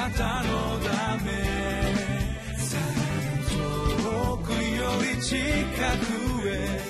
なたのため遠くより近くへ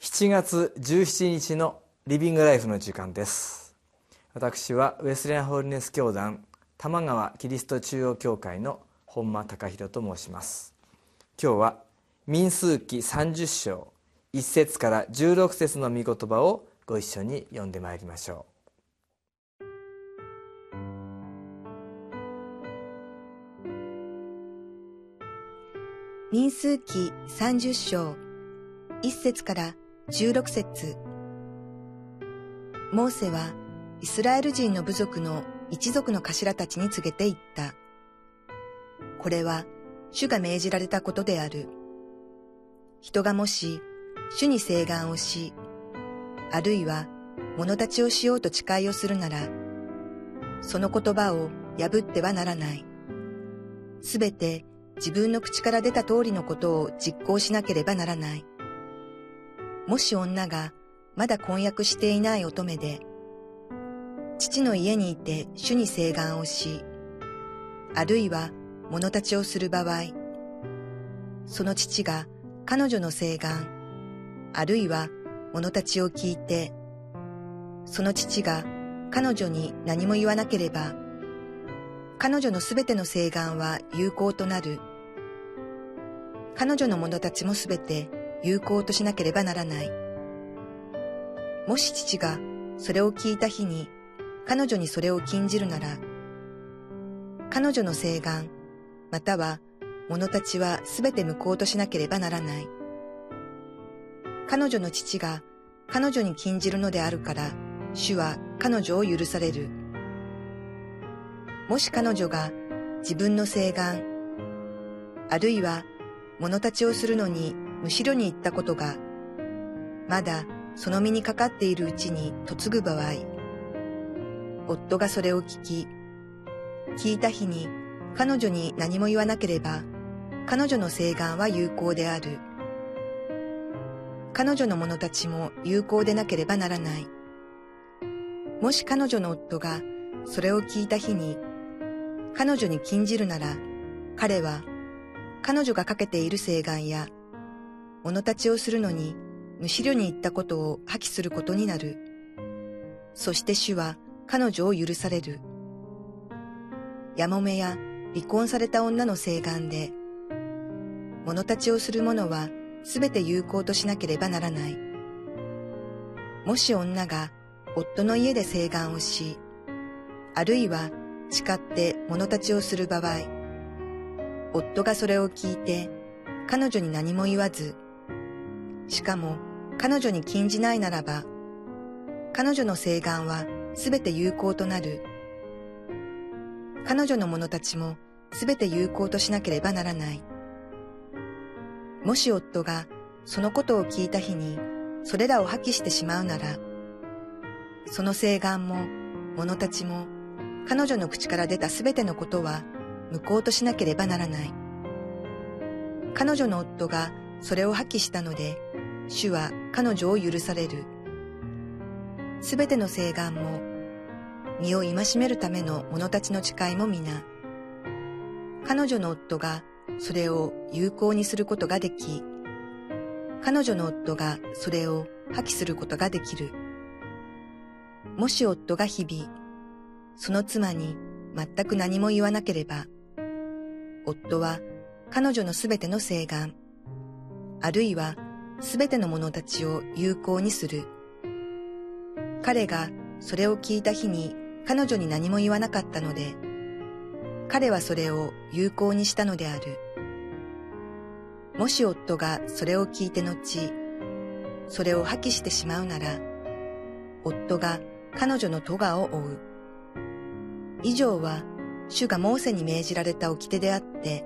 7月17日のリビングライフの時間です。私はウェスレンホールネス教団玉川キリスト中央教会の本間隆弘と申します。今日は民数記30章1節から16節の御言葉をご一緒に読んでまいりましょう民数記30章1節から16節モーセはイスラエル人の部族の一族の頭たちに告げて言った。これは主が命じられたことである。人がもし主に請願をし、あるいは物立ちをしようと誓いをするなら、その言葉を破ってはならない。すべて自分の口から出た通りのことを実行しなければならない。もし女がまだ婚約していない乙女で、父の家にいて主に請願をし、あるいは物立ちをする場合、その父が彼女の請願、あるいは物立ちを聞いて、その父が彼女に何も言わなければ、彼女のすべての請願は有効となる。彼女の者たちもすべて有効としなければならない。もし父がそれを聞いた日に彼女にそれを禁じるなら、彼女の請願、または者たちはすべて無効としなければならない。彼女の父が彼女に禁じるのであるから、主は彼女を許される。もし彼女が自分の請願、あるいは物立ちをするのにむしろに行ったことが、まだその身にかかっているうちに嫁ぐ場合、夫がそれを聞き、聞いた日に彼女に何も言わなければ、彼女の請願は有効である。彼女の者たちも有効でなければならない。もし彼女の夫がそれを聞いた日に、彼女に禁じるなら、彼は彼女がかけている請願や物立ちをするのに、むしろに言ったことを破棄することになる。そして主は彼女を許される。やもめや離婚された女の請願で、物立ちをする者はすべて有効としなければならない。もし女が夫の家で請願をし、あるいは誓って物立ちをする場合、夫がそれを聞いて彼女に何も言わず、しかも彼女に禁じないならば、彼女の請願はすべて有効となる。彼女の者たちもすべて有効としなければならない。もし夫がそのことを聞いた日にそれらを破棄してしまうなら、その請願も者たちも彼女の口から出たすべてのことは無効としなければならない。彼女の夫がそれを破棄したので、主は彼女を許される。すべての請願も、身を戒めるための者たちの誓いも皆、彼女の夫がそれを有効にすることができ、彼女の夫がそれを破棄することができる。もし夫が日々、その妻に全く何も言わなければ、夫は彼女のすべての請願、あるいはすべての者たちを有効にする。彼がそれを聞いた日に彼女に何も言わなかったので、彼はそれを有効にしたのである。もし夫がそれを聞いて後、それを破棄してしまうなら、夫が彼女の咎を負う。以上は主がモーセに命じられた掟であって、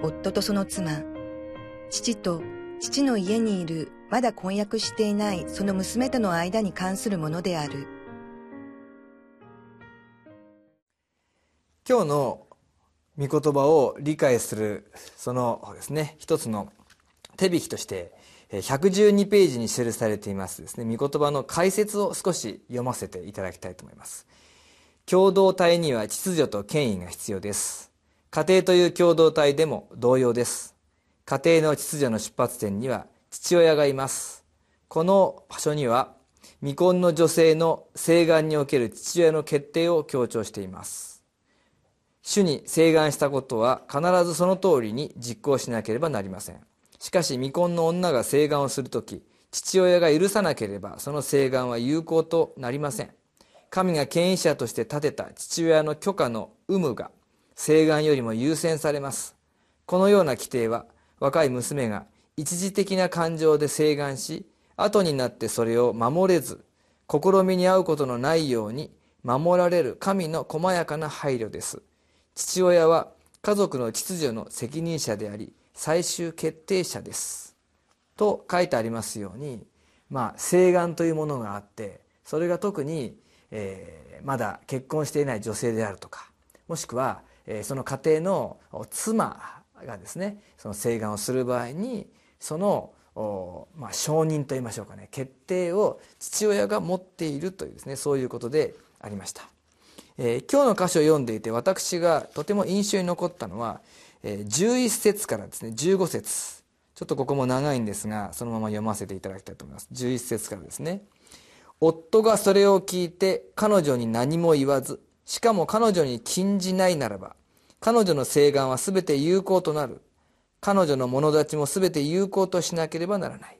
夫とその妻、父と父の家にいるまだ婚約していないその娘との間に関するものである。今日の御言葉を理解するそのですね一つの手引きとして112ページに記されていますですね。御言葉の解説を少し読ませていただきたいと思います。共同体には秩序と権威が必要です。家庭という共同体でも同様です。家庭の秩序の出発点には父親がいます。この場所には未婚の女性の請願における父親の決定を強調しています。主に請願したことは必ずその通りに実行しなければなりません。しかし未婚の女が請願をするとき父親が許さなければその請願は有効となりません。神が権威者として立てた父親の許可の有無が請願よりも優先されます。このような規定は若い娘が一時的な感情で請願し後になってそれを守れず試みに合うことのないように守られる神の細やかな配慮です。父親は家族の秩序の責任者であり最終決定者です。と書いてありますようにまあ請願というものがあってそれが特に、えー、まだ結婚していない女性であるとかもしくは、えー、その家庭の妻がですねその請願をする場合にそのまあ、承認といいましょうかね決定を父親が持っているというですねそういうことでありました、えー、今日の箇所を読んでいて私がとても印象に残ったのは11節からですね15節。ちょっとここも長いんですがそのまま読ませていただきたいと思います。11節からですね。夫がそれを聞いて彼女に何も言わずしかも彼女に禁じないならば彼女の請願は全て有効となる。彼女の者たちも全て有効としなければならない。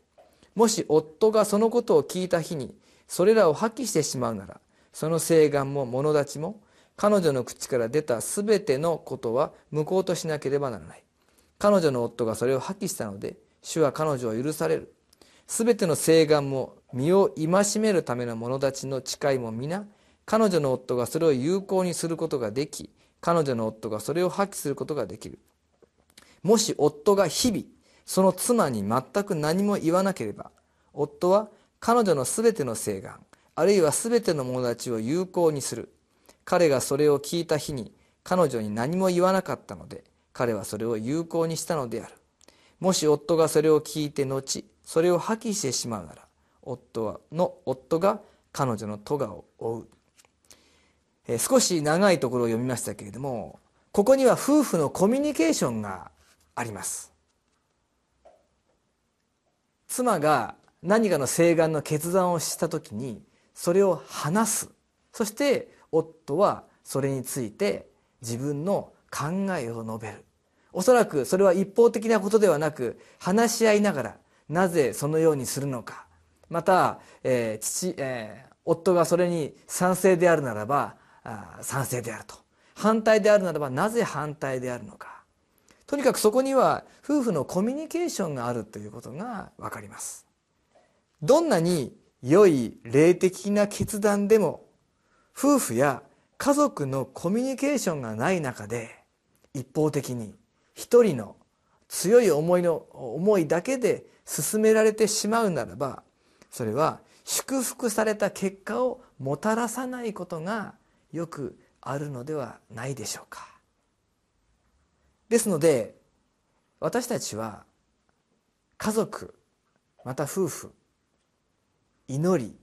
もし夫がそのことを聞いた日にそれらを破棄してしまうならその請願も者たちも彼女の口から出た全てのことは無効としなければならない。彼女の夫がそれを破棄したので主は彼女を許される。全ての請願も身を戒めるための者たちの誓いも皆彼女の夫がそれを有効にすることができ彼女の夫がそれを破棄することができる。もし夫が日々その妻に全く何も言わなければ夫は彼女の全ての請願あるいは全ての者たちを有効にする。彼がそれを聞いた日に彼女に何も言わなかったので彼はそれを有効にしたのである。もし夫がそれを聞いて後それを破棄してしまうなら夫はの夫が彼女の咎を負う、え少し長いところを読みましたけれどもここには夫婦のコミュニケーションがあります。妻が何かの請願の決断をした時にそれを話す。そして夫はそれについて自分の考えを述べる。おそらくそれは一方的なことではなく話し合いながらなぜそのようにするのか。また、えー父えー、夫がそれに賛成であるならばあ賛成であると。反対であるならばなぜ反対であるのか。とにかくそこには夫婦のコミュニケーションがあるということが分かります。どんなに良い霊的な決断でも夫婦や家族のコミュニケーションがない中で一方的に一人の強い思いの思いだけで進められてしまうならばそれは祝福された結果をもたらさないことがよくあるのではないでしょうか。ですので私たちは家族また夫婦祈り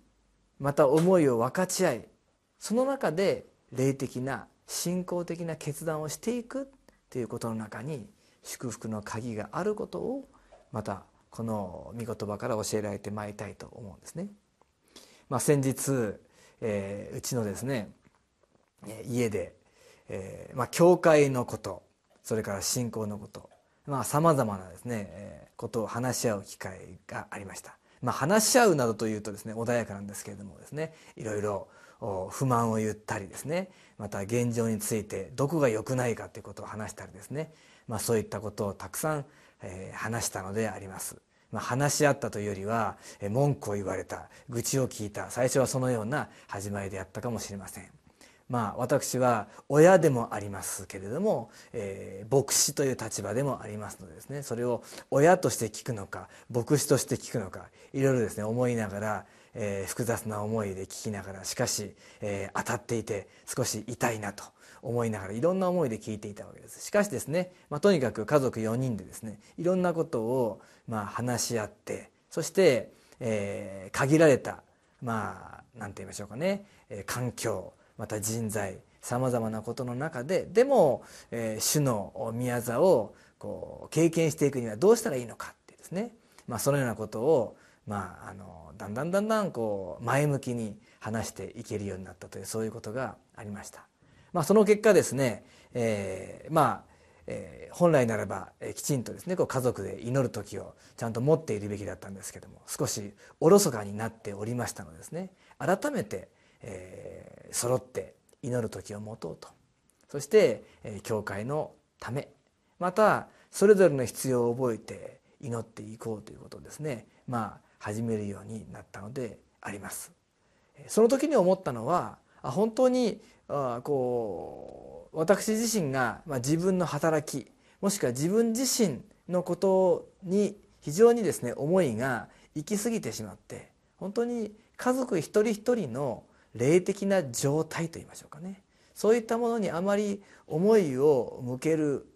また思いを分かち合いその中で霊的な信仰的な決断をしていくということの中に祝福の鍵があることをまたこの御言葉から教えられてまいりたいと思うんですね。まあ、先日、えー、うちのですね家で、えーまあ、教会のことそれから信仰のことさまざ、まなですね、えー、ことを話し合う機会がありました。まあ、話し合うなどというとですね穏やかなんですけれどもですねいろいろ不満を言ったりですねまた現状についてどこが良くないかということを話したりですね、まあ、そういったことをたくさん、えー、話したのであります。まあ、話し合ったというよりは文句を言われた愚痴を聞いた最初はそのような始まりであったかもしれません。まあ私は親でもありますけれども、えー、牧師という立場でもありますのでですね。それを親として聞くのか牧師として聞くのかいろいろですね思いながら、えー、複雑な思いで聞きながらしかし、えー、当たっていて少し痛いなと思いながらいろんな思いで聞いていたわけです。しかしですね、まあ、とにかく家族4人でですねいろんなことをまあ話し合ってそして、えー、限られたまあ何て言いましょうかね、えー、環境また人材さまざまなことの中ででも、えー、主の宮座をこう経験していくにはどうしたらいいのかってですね、まあ、そのようなことを、まあ、あのだんだんだんだんこう前向きに話していけるようになったというそういうことがありました。まあ、その結果ですね、えー、まあえー、本来ならば、えー、きちんとですねこう家族で祈る時をちゃんと持っているべきだったんですけども少しおろそかになっておりましたのでですね改めて、えー、揃って祈る時を持とうとそして、えー、教会のためまたそれぞれの必要を覚えて祈っていこうということをですねまあ始めるようになったのであります。その時に思ったのは本当にあこう私自身がまあ自分の働きもしくは自分自身のことに非常にですね思いが行き過ぎてしまって本当に家族一人一人の霊的な状態といいましょうかねそういったものにあまり思いを向ける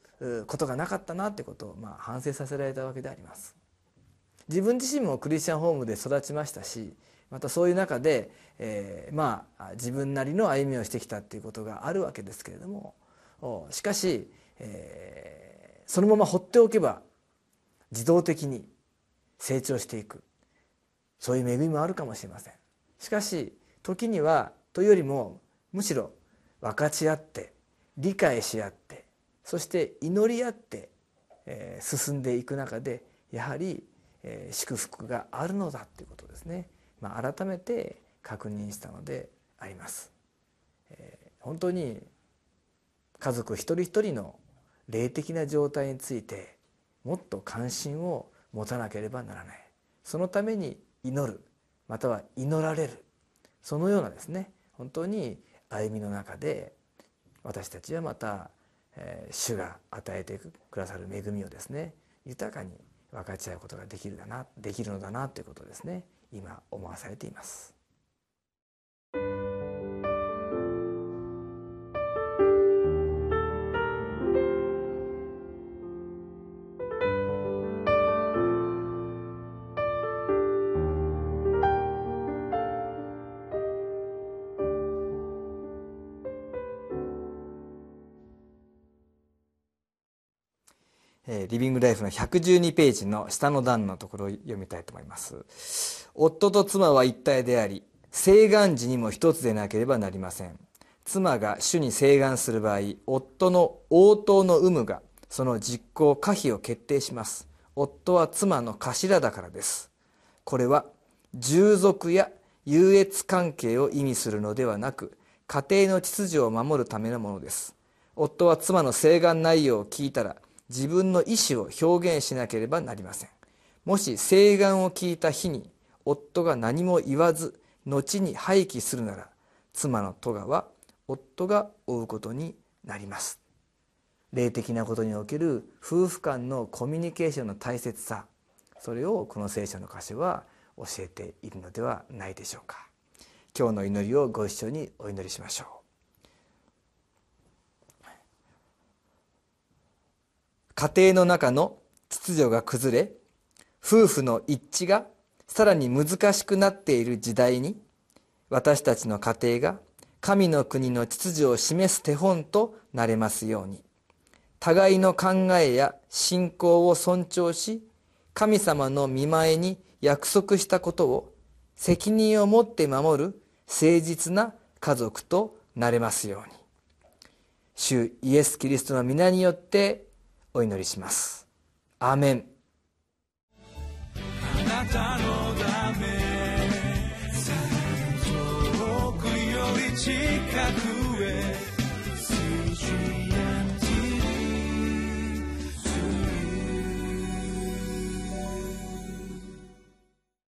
ことがなかったなということをまあ反省させられたわけであります。自分自身もクリスチャンホームで育ちましたしまたそういう中で、えー、まあ自分なりの歩みをしてきたっていうことがあるわけですけれどもしかし、えー、そのまま放っておけば自動的に成長していくそういう恵みもあるかもしれません。しかし時にはというよりもむしろ分かち合って理解し合ってそして祈り合って、えー、進んでいく中でやはりえー、祝福があるのだということですね、まあ、改めて確認したのであります。えー、本当に家族一人一人の霊的な状態についてもっと関心を持たなければならない。そのために祈るまたは祈られる。そのようなですね本当に歩みの中で私たちはまた、えー、主が与えてくださる恵みをですね豊かに分かち合うことができるだなできるのだなということですね今思わされています。リビングライフの112ページの下の段のところを読みたいと思います。夫と妻は一体であり、請願時にも一つでなければなりません。妻が主に請願する場合、夫の応答の有無がその実行可否を決定します。夫は妻の頭だからです。これは従属や優越関係を意味するのではなく、家庭の秩序を守るためのものです。夫は妻の請願内容を聞いたら、自分の意思を表現しなければなりません。もし請願を聞いた日に夫が何も言わず後に廃棄するなら妻の戸賀は夫が負うことになります。霊的なことにおける夫婦間のコミュニケーションの大切さそれをこの聖書の箇所は教えているのではないでしょうか。今日の祈りをご一緒にお祈りしましょう。家庭の中の秩序が崩れ夫婦の一致がさらに難しくなっている時代に私たちの家庭が神の国の秩序を示す手本となれますように。互いの考えや信仰を尊重し神様の見前に約束したことを責任を持って守る誠実な家族となれますように。主イエス・キリストの皆によってお祈りします。アーメン。あなたのため遠くより近く。